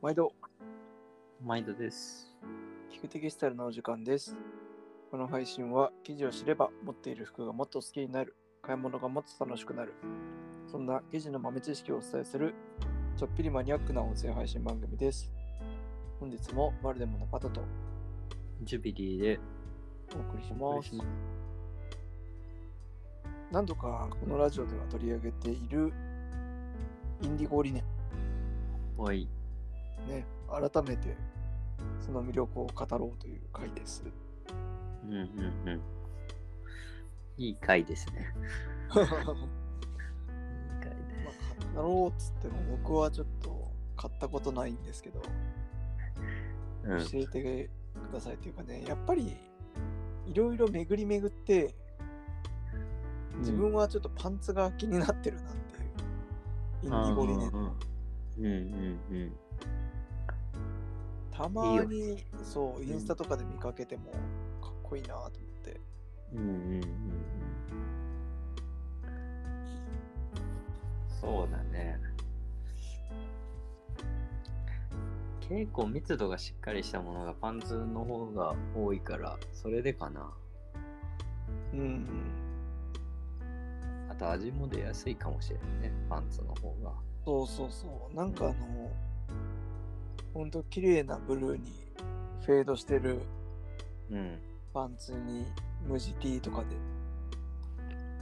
毎度、毎度です。聞くテキスタイルのお時間です。この配信は、記事を知れば、持っている服がもっと好きになる、買い物がもっと楽しくなる、そんな記事の豆知識をお伝えする、ちょっぴりマニアックな音声配信番組です。本日もバルデムのパタとジュビリーでお送りしますお送りし。ま何度かこのラジオでは取り上げているインディゴ理念、す。はい。ね、改めてその魅力を語ろうという回です。うんうんうん。いい回ですね。いい回でまあ、語ろうっつっても僕はちょっと買ったことないんですけど、す。教えてくださいっていうかね、やっぱりいろいろ巡り巡って、うん。自分はちょっとパンツが気になってるなっていう、インディゴ理念。うんうんうんうん。たまにそう、インスタとかで見かけてもかっこいいなと思って。うんうんうんうん。そうだね。結構密度がしっかりしたものがパンツの方が多いから、それでかな。うん。あと味も出やすいかもしれないね、パンツの方が。そうそうそう。なんかあの、ほんと綺麗なブルーにフェードしてるうん。パンツに無地 T とかで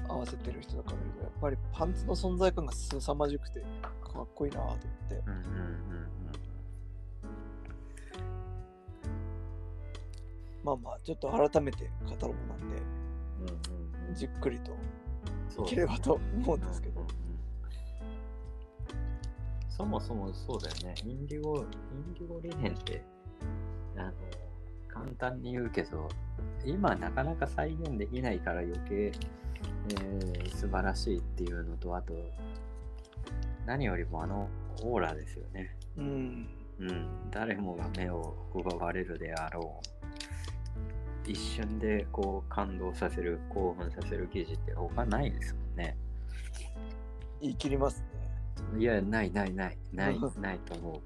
合わせてる人とか見るとやっぱりパンツの存在感が凄まじくてかっこいいなと思って。うんうんうんまあまあちょっと改めて語ろうなんでうんうんうん。じっくりといければと思うんですけど。うんうんうんそもそもそうだよね。インディゴ、インディゴ理念って、あの、簡単に言うけど、今なかなか再現できないから余計、えー素晴らしいっていうのと、あと、何よりもあのオーラですよね。うんうん、誰もが目を奪われるであろう。一瞬でこう感動させる、興奮させる記事って他ないですもんね。言い切りますねいや、ないないない、ない、ないと思う。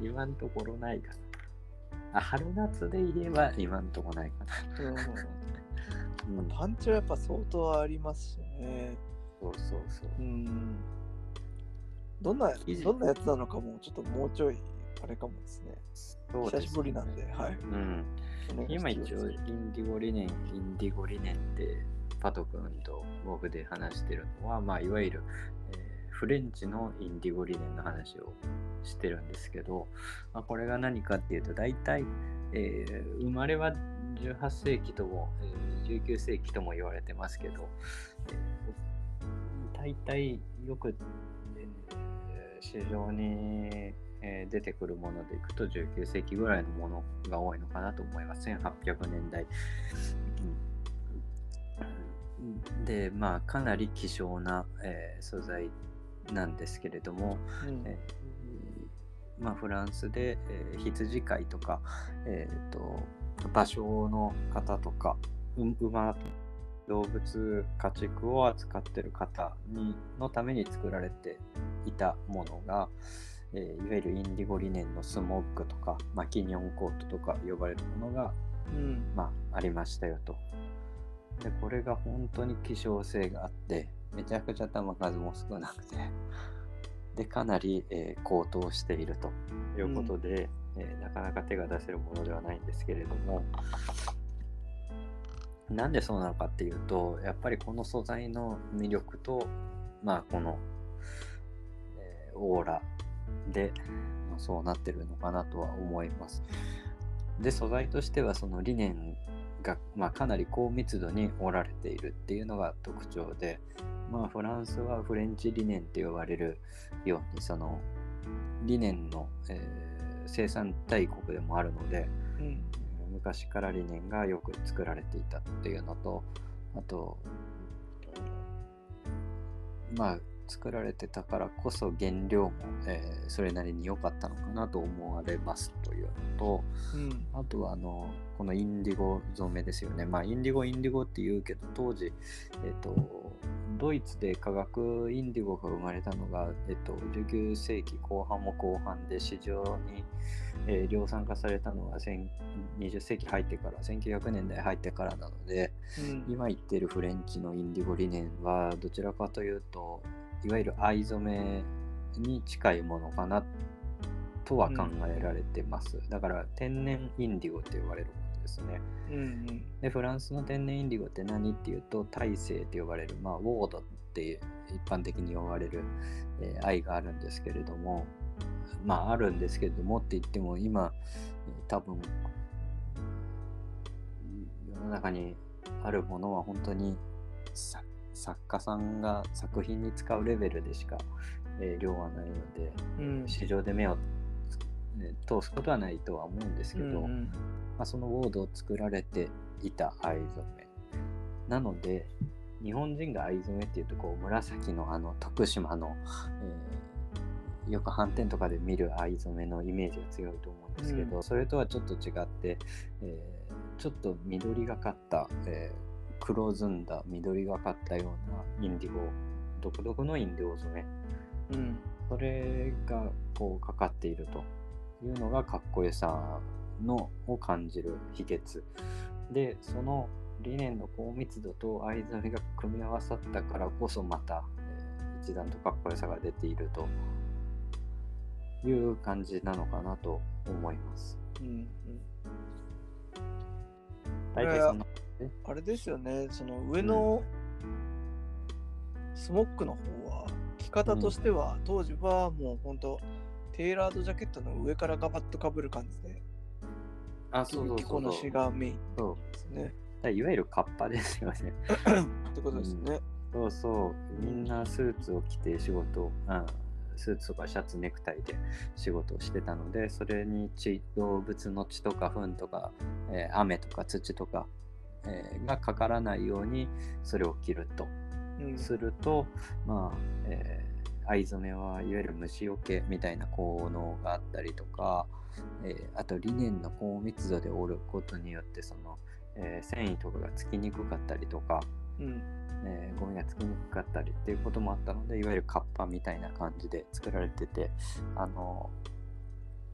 今んところないかな。あ、春夏で言えば今んとこないかな。うん。うん、パンチはやっぱ相当ありますしね。そうそうそう。う。ん。どんなどんなやつなのかもちょっともうちょいあれかもですね。そうです久しぶりなんではい。うん。今一応、インディゴ理念、インディゴ理念って、パト君と僕で話してるのは、まあ、いわゆる、えーフレンチのインディゴ理念の話をしてるんですけど、まあ、これが何かっていうと、大体、えー生まれは18世紀とも、えー19世紀とも言われてますけど、えー大体よく、えー市場に、えー出てくるものでいくと19世紀ぐらいのものが多いのかなと思います。1800年代。で、まあ、かなり希少な、えー素材なんですけれども、うんえーまあ、フランスで、えー羊飼いとか、えー、と芭蕉の方とかう馬動物家畜を扱ってる方にのために作られていたものが、えーいわゆるインディゴリネンのスモックとかマキニョンコートとか呼ばれるものが、うんまあ、ありましたよと。でこれが本当に希少性があってめちゃくちゃ球数も少なくてでかなり、えー高騰しているということで、えーなかなか手が出せるものではないんですけれどもなんでそうなのかっていうとやっぱりこの素材の魅力とまあこの、えーオーラで、まあそうなってるのかなとは思います。で素材としてはそのリネンが、まあ、かなり高密度に織られているっていうのが特徴で、まあ、フランスはフレンチリネンって呼ばれるようにそのリネンの、えー生産大国でもあるのでうん。昔からリネンがよく作られていたっていうのとあとまあ作られてたからこそ原料も、えーそれなりに良かったのかなと思われますというのとうん。あとはあのこのインディゴ染めですよね。まあインディゴインディゴって言うけど当時えっ、とドイツで化学インディゴが生まれたのが、えっと、19世紀後半も後半で市場に、えー量産化されたのが1000 20世紀入ってから1900年代入ってからなのでうん。今言ってるフレンチのインディゴ理念はどちらかというといわゆる藍染めに近いものかなとは考えられてます、だから天然インディゴって言われるものですね。うんうん。でフランスの天然インディゴって何っていうと大西って呼ばれる、まあ、ウォードって一般的に呼ばれる、えー藍があるんですけれどもまああるんですけれどもって言っても今えー多分世の中にあるものは本当にさ作家さんが作品に使うレベルでしか、えー量はないのでうん。市場で目をつね通すことはないとは思うんですけど、うんうん。まあ、そのウォードを作られていた藍染め。なので日本人が藍染めっていうとこう紫のあの徳島の、えーよく斑点とかで見る藍染めのイメージが強いと思うんですけど、うそれとはちょっと違って、えーちょっと緑がかった、えー黒ずんだ緑がかったようなインディゴ独特のインディゴ染め。うん。それがこうかかっているというのがかっこよさのを感じる秘訣。でその理念の高密度と藍染めが組み合わさったからこそまた、えー一段とかっこよさが出ているという感じなのかなと思います。うんうん。大体そんなあれですよね、その上のスモックの方は、着方としては、当時はもう本当、テーラードジャケットの上からガバッとかぶる感じで、あそうそう着こなしがメインですね。いわゆるカッパですよね。ってことですね。そうそう、みんなスーツを着て仕事を、うん、スーツとかシャツ、ネクタイで仕事をしてたので、それに血動物の血とか糞とか、えー雨とか土とか、えーがかからないようにそれを着ると。うんすると、まあ、えー藍染めはいわゆる虫除けみたいな効能があったりとか、えーあとリネンの高密度で織ることによってその、えー繊維とかがつきにくかったりとか、うんえーゴミがつきにくかったりっていうこともあったのでいわゆるカッパみたいな感じで作られててあの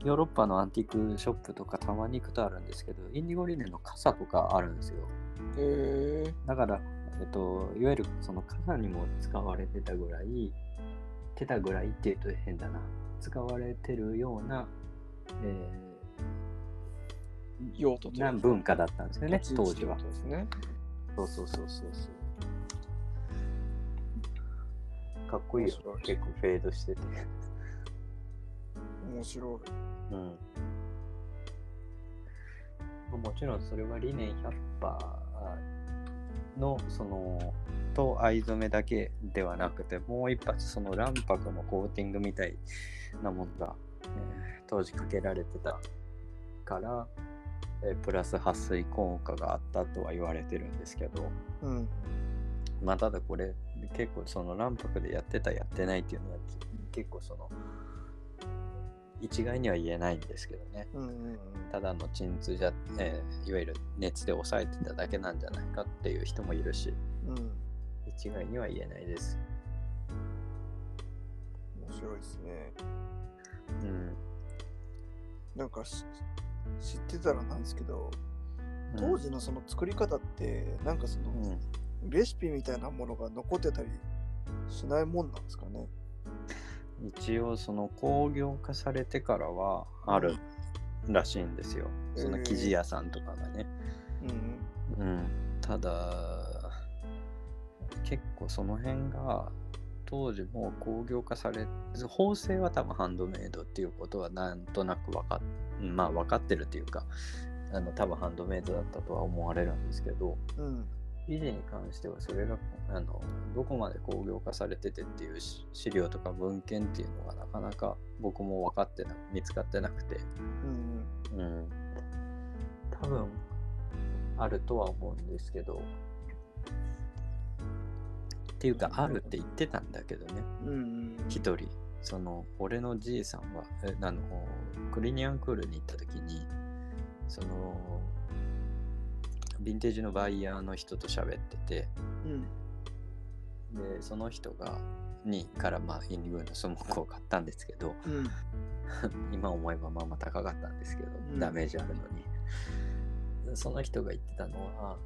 ヨーロッパのアンティークショップとかたまに行くとあるんですけどインディゴリネンの傘とかあるんですよへえだから、えっと、いわゆるその傘にも使われてたぐらいてたぐらいっていうと変だな使われてるような、えー用途な文化だったんですよね当時はですね。そうそうそうそうそう。かっこいいよ。結構フェードしてて。面白い。うん。もちろんそれは理念100%のそのと藍染めだけではなくてもう一発その卵白のコーティングみたいなものが、えー当時かけられてたから、えープラス撥水効果があったとは言われてるんですけど、うん。まあただこれ結構その卵白でやってたやってないっていうのは結構その一概には言えないんですけどねうんうんうん。ただの鎮痛じゃ、えーいわゆる熱で抑えてただけなんじゃないかっていう人もいるしうん。一概には言えないです面白いですね。うんなんかし知ってたらなんですけど、当時のその作り方って、なんかその、うんレシピみたいなものが残ってたりしないもんなんですかね。一応その工業化されてからはあるらしいんですよ、その生地屋さんとかがね、うん。うん、ただ結構その辺が当時もう工業化され縫製は多分ハンドメイドっていうことはなんとなく分かっまあ分かってるっていうかあの多分ハンドメイドだったとは思われるんですけど。うん。うん。生地に関してはそれがあのどこまで工業化されててっていうし資料とか文献っていうのがなかなか僕も分かってな見つかってなくてうんうん多分あるとは思うんですけどっていうかあるって言ってたんだけどねうん。うん人その俺のじいさんはえあのクリニアンクールに行った時にそのヴィンテージのバイヤーの人と喋っててうん。でその人がにからまあインディゴのスモークを買ったんですけどうん。今思えばまあまあ高かったんですけど、うんダメージあるのにその人が言ってたのは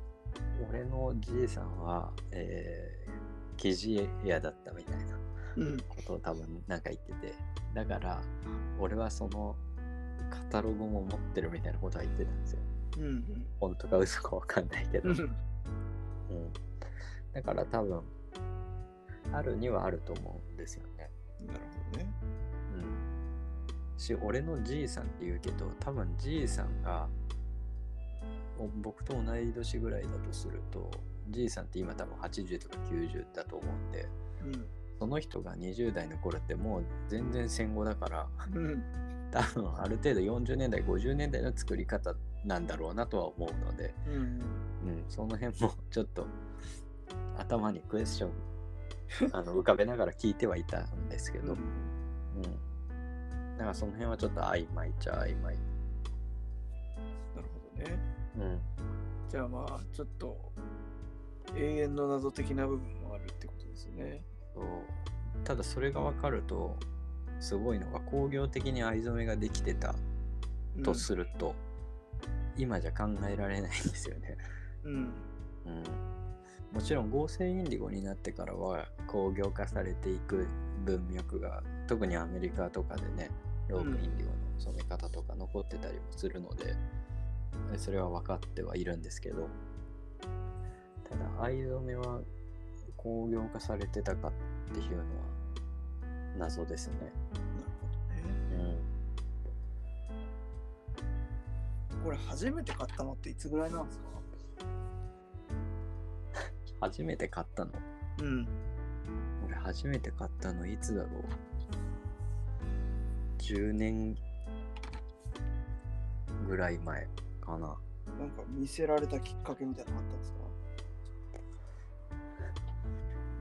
俺のじいさんは、えー生地屋だったみたいなうん。ことを多分なんか言っててだから俺はそのカタログも持ってるみたいなことは言ってたんですようん。本当か嘘かわかんないけど、うん。うん、だから多分あるにはあると思うんですよね。なるほどね。うん、し俺のじいさんって言うけど多分じいさんがお僕と同い年ぐらいだとするとじいさんって今多分80とか90だと思うんでうん。その人が20代の頃ってもう全然戦後だからうん。多分ある程度40年代50年代の作り方なんだろうなとは思うので、うん。うん、その辺も ちょっと頭にクエスチョンあの浮かべながら聞いてはいたんですけど、うんだからその辺はちょっと曖昧っちゃ曖昧。なるほどね。うん、じゃあまあ、ちょっと永遠の謎的な部分もあるってことですよね。そうただそれが分かるとすごいのが工業的に藍染めができてたとすると、今じゃ考えられないんですよね。うん。うん、もちろん合成インディゴになってからは工業化されていく文脈が特にアメリカとかでねロープインディゴの染め方とか残ってたりもするので、それは分かってはいるんですけどただ藍染めは工業化されてたかっていうのは謎ですね。なるほどね。うん、これ初めて買ったのっていつぐらいなんですか？初めて買ったの？うん。俺初めて買ったのいつだろう？10年ぐらい前かななんか見せられたきっかけみたいなのあったんですか？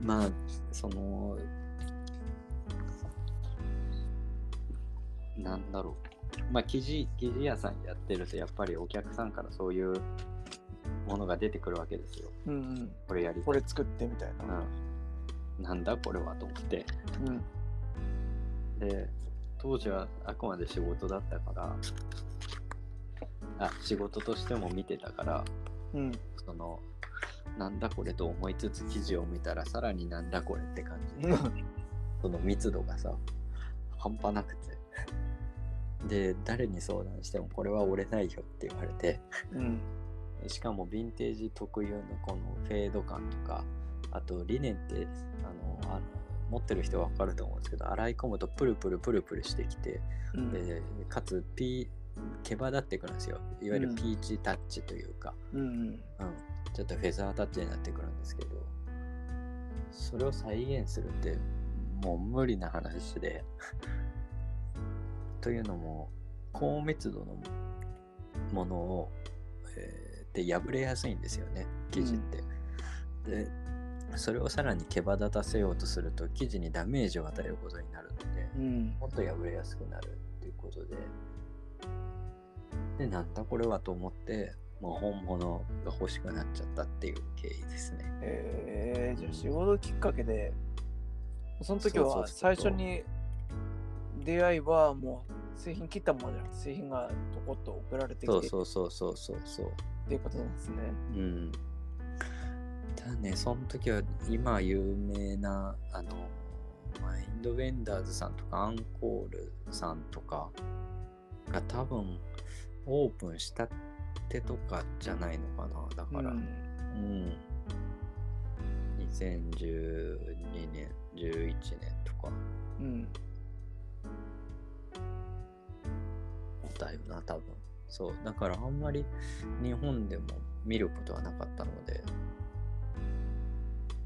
まあそのなんだろう。まあ生地生地屋さんやってるとやっぱりお客さんからそういうものが出てくるわけですよ。うんうん。これやりこれ作ってみたいな。うん、なんだこれはと思って。うん。で当時はあくまで仕事だったからあ仕事としても見てたからうん。そのなんだこれと思いつつ記事を見たらさらになんだこれって感じで。その密度がさ半端なくてで誰に相談してもこれは折れないよって言われてうん。しかもヴィンテージ特有のこのフェード感とかあとリネンってあのあ持ってる人は分かると思うんですけど洗い込むとプルプルプルプルしてきてうん。でかつピー毛羽立ってくるんですよいわゆるピーチタッチというか、うん。うん、ちょっとフェザータッチになってくるんですけどそれを再現するってもう無理な話でというのも高密度のものを、えーで破れやすいんですよね生地って、でそれをさらに毛羽立たせようとすると生地にダメージを与えることになるので、うん。もっと破れやすくなるっていうことで、で、なんだこれはと思って、もう本物が欲しくなっちゃったっていう経緯ですね。えー、じゃあ仕事きっかけで、その時は最初に出会いはもう製品切ったものじゃなくて製品がとこっと送られてきてそうそうそうそうそうそう。っていうことなんですね。うん。ただね、その時は今有名な、あの、まあ、インドベンダーズさんとかアンコールさんとかが多分オープンしたてとかじゃないのかな。だから、うんうん。2012年、11年とかうん。だよな、多分。そう。だからあんまり日本でも見ることはなかったので、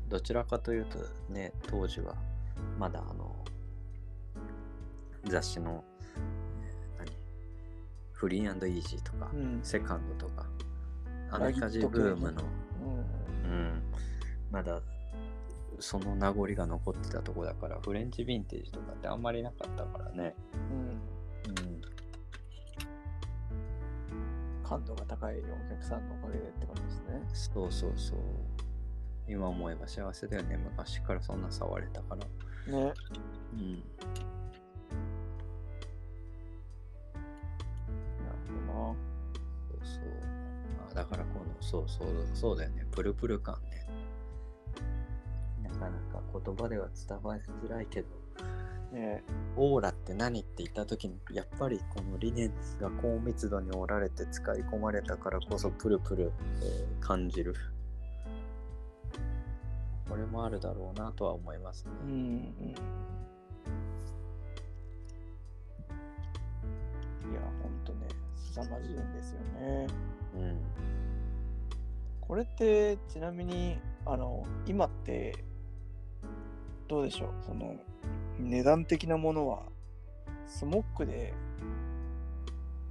どちらかというとね、当時はまだあの、雑誌の、えー何？フリーイージーとか、うん。セカンドとか、アメリカ人ブームの、うんうん、まだその名残が残ってたとこだから、フレンチヴィンテージとかってあんまりなかったからね。うん。感度が高いお客さんのおかげでってことですね。そうそうそう。今思えば幸せだよね。昔からそんな触れたから。ね。うん。なるほそうそう。あだからこの、そうそう、そうだよね。プルプル感ね。なかなか言葉では伝わりづらいけど、どな。ねオーラって何って言った時に、やっぱりこの理念が高密度に織られて使い込まれたからこそプルプル、えー感じる。これもあるだろうなとは思いますね。うんうん。いや、ほんとね、凄まじいんですよね。うん。これって、ちなみに、あの、今って、どうでしょう、その、値段的なものは、スモックで、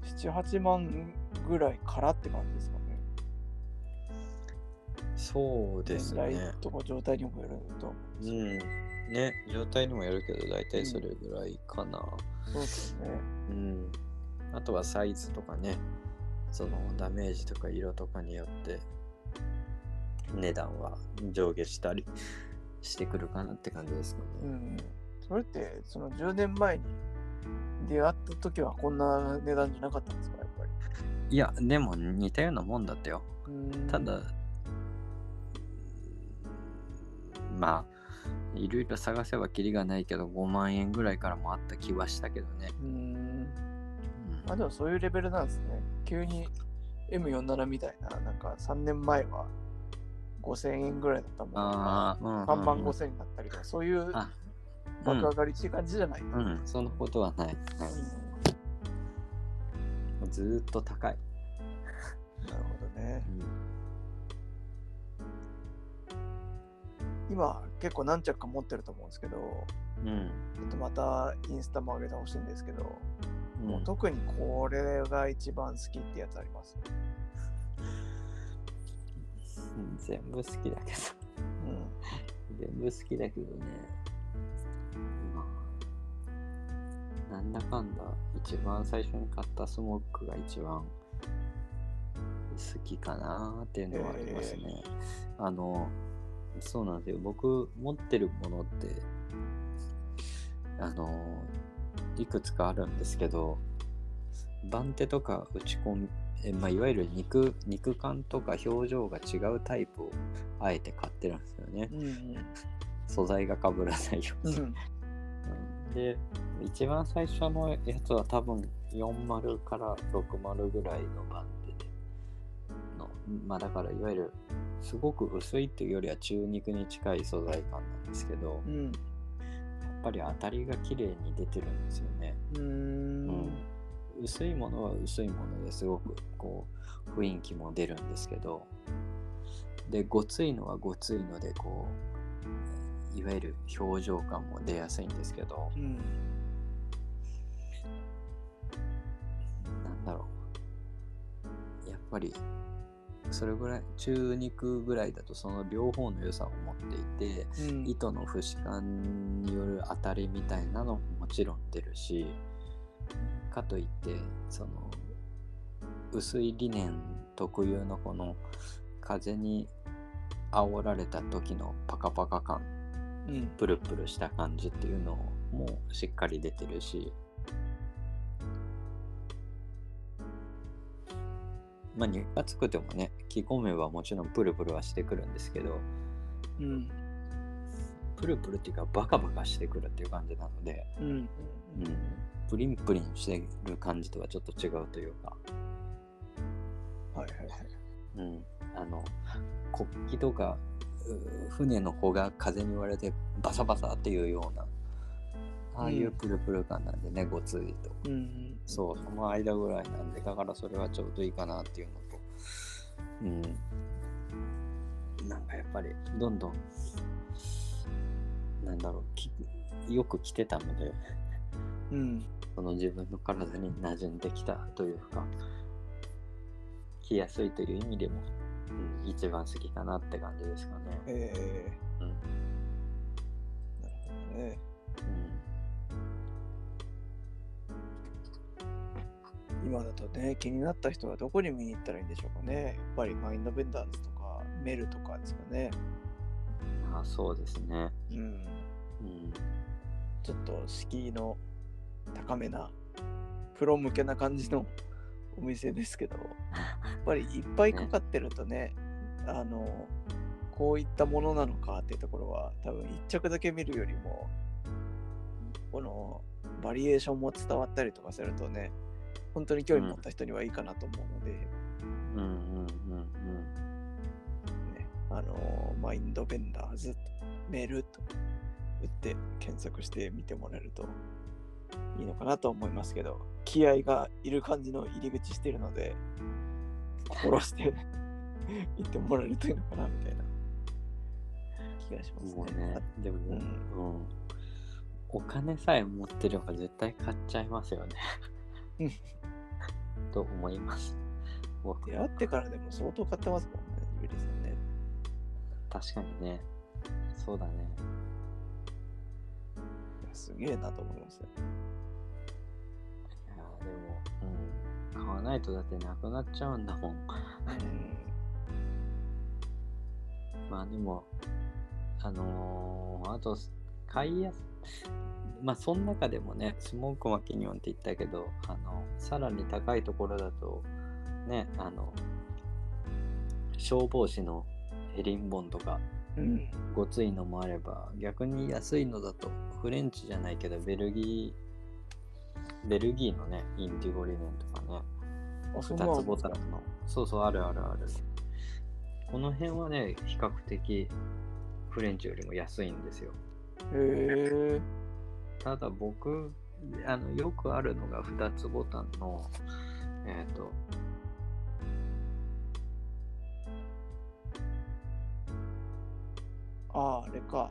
7、8万ぐらいからって感じですかね。そうですライね。トの状態にもよると思うん。ね、状態にもよるけど、大体それぐらいかな。そうですよね。うん。あとはサイズとかね、そのダメージとか色とかによって、値段は上下したりしてくるかなって感じですかね。うん。それって、その10年前に出会った時はこんな値段じゃなかったんですか、やっぱり。いや、でも似たようなもんだったよ。うんただ、まあ、いろいろ探せばキリがないけど、5万円ぐらいからもあった気はしたけどね。うん。うんあ、でもそういうレベルなんですね。急に M47 みたいな、なんか3年前は5000円ぐらいだったものが、ああ、うんうんうん3万5000円になったりとか、そういうあ爆上がりっていう感じじゃない？うん、うん、そんなことはない。はいずーっと高い。なるほどね。うん今、結構何着か持ってると思うんですけど、うん。ちょっとまたインスタも上げてほしいんですけど、もううん特にこれが一番好きってやつあります？全部好きだけど。うん。全部好きだけどね。なんだかんだ、一番最初に買ったスモックが一番好きかなっていうのはありますね。あの、そうなんですよ。僕、持ってるものって、あの、いくつかあるんですけど、番手とか打ち込み、えまあ、いわゆる肉肉感とか表情が違うタイプをあえて買ってるんですよね。うん素材が被らないように。うん。うんで、一番最初のやつは多分40から60ぐらいの番手での、まあだからいわゆるすごく薄いっていうよりは中肉に近い素材感なんですけど、うん。やっぱり当たりが綺麗に出てるんですよね。うーん。薄いものは薄いものですごくこう雰囲気も出るんですけどでごついのはごついのでこういわゆる表情感も出やすいんですけどうん。ぱりそれぐらい中肉ぐらいだとその両方の良さを持っていてうん。糸の節感による当たりみたいなのももちろん出るしかといってその薄いリネン特有のこの風に煽られた時のパカパカ感うん。プルプルした感じっていうのもしっかり出てるしまあ肉厚くてもね着込めばもちろんプルプルはしてくるんですけどうん。プルプルっていうかバカバカしてくるっていう感じなので、うん。うん、プリンプリンしてる感じとはちょっと違うというか、はいはいはい。うん、あの国旗とかう船の帆が風に割れてバサバサっていうようなああいううんプルプル感なんでね、ごついとうん。そうその間ぐらいなんでだからそれはちょうどいいかなっていうのとうんなんかやっぱりどんどんなんだろうきよく着てたのでうん。その自分の体に馴染んできたというか着やすいという意味でも、うん、一番好きかなって感じですかね。ええうんなるほどね。今だとね、気になった人はどこに見に行ったらいいんでしょうかね。やっぱりマインドベンダーズとか、メルとかですかね。あ、そうですね。うん、うん。ちょっと敷居の高めなプロ向けな感じのお店ですけどやっぱりいっぱいかかってるとねあのこういったものなのかっていうところは多分一着だけ見るよりもこのバリエーションも伝わったりとかするとね本当に興味持った人にはいいかなと思うので、うんうんうんね、あのマインドベンダーズメールと打って検索してみてもらえるといいのかなと思いますけど気合がいる感じの入り口してるので心して 行ってもらえるといいのかなみたいな気がしまうん。すね。ね、でも、ううんん。お金さえ持ってれば絶対買っちゃいますよねうん。と思います。僕出会ってからでも相当買ってますもんね、ゆりさんね。確かにね。そうだね。いやすげえなと思いますよ。いやーでも、うん。買わないとだってなくなっちゃうんだもん。まあでも、あのーあと、買いやす、まあその中でもね、スモークマキニオンって言ったけど、あの、さらに高いところだと、ね、あの、消防士のヘリンボンとか、うん。うん。ごついのもあれば、逆に安いのだと、フレンチじゃないけど、ベルギー、ベルギーのね、インディゴリネンとかね、あ、そんなのあ2つボタンの。そうそう、あるあるある。この辺はね、比較的フレンチよりも安いんですよ。へえ。ただ僕、あのよくあるのが2つボタンの、えっ、と、ああ、あれか。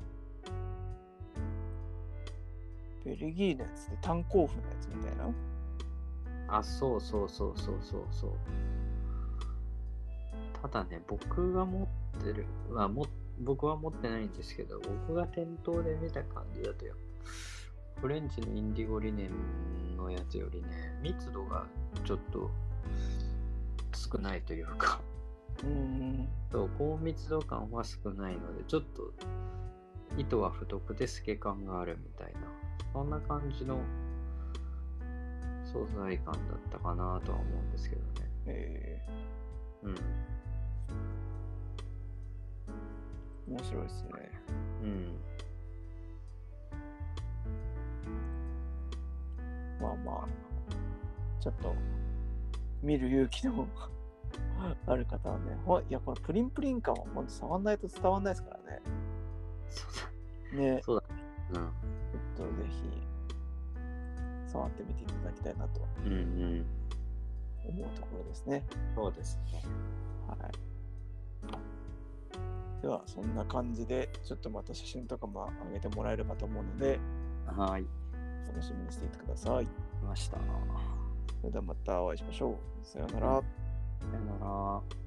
ベルギーのやつで炭鉱夫のやつみたいな？あ、そうそうそうそうそうそう。ただね、僕が持ってる、まあ、も僕は持ってないんですけど、僕が店頭で見た感じだとやっぱ、フレンチのインディゴリネンのやつよりね、密度がちょっと少ないというか、うん。そう高密度感は少ないので、ちょっと糸は太くて透け感があるみたいな、そんな感じの素材感だったかなとは思うんですけどね。えうん。ー、面白いですね。うん。まあまあ、ちょっと見る勇気の ある方はね、ほいや、これプリンプリン感は本当触んないと伝わんないですからね。そうねだ。、そうだ。ちょっとぜひ触ってみていただきたいなとうん。うんうん。思うところですね。そうですね。はい。では、そんな感じで、ちょっとまた写真とかも上げてもらえればと思うので、はい。楽しみにしていてください。来ました。さそれではまたお会いしましょう。さようなら。よなら。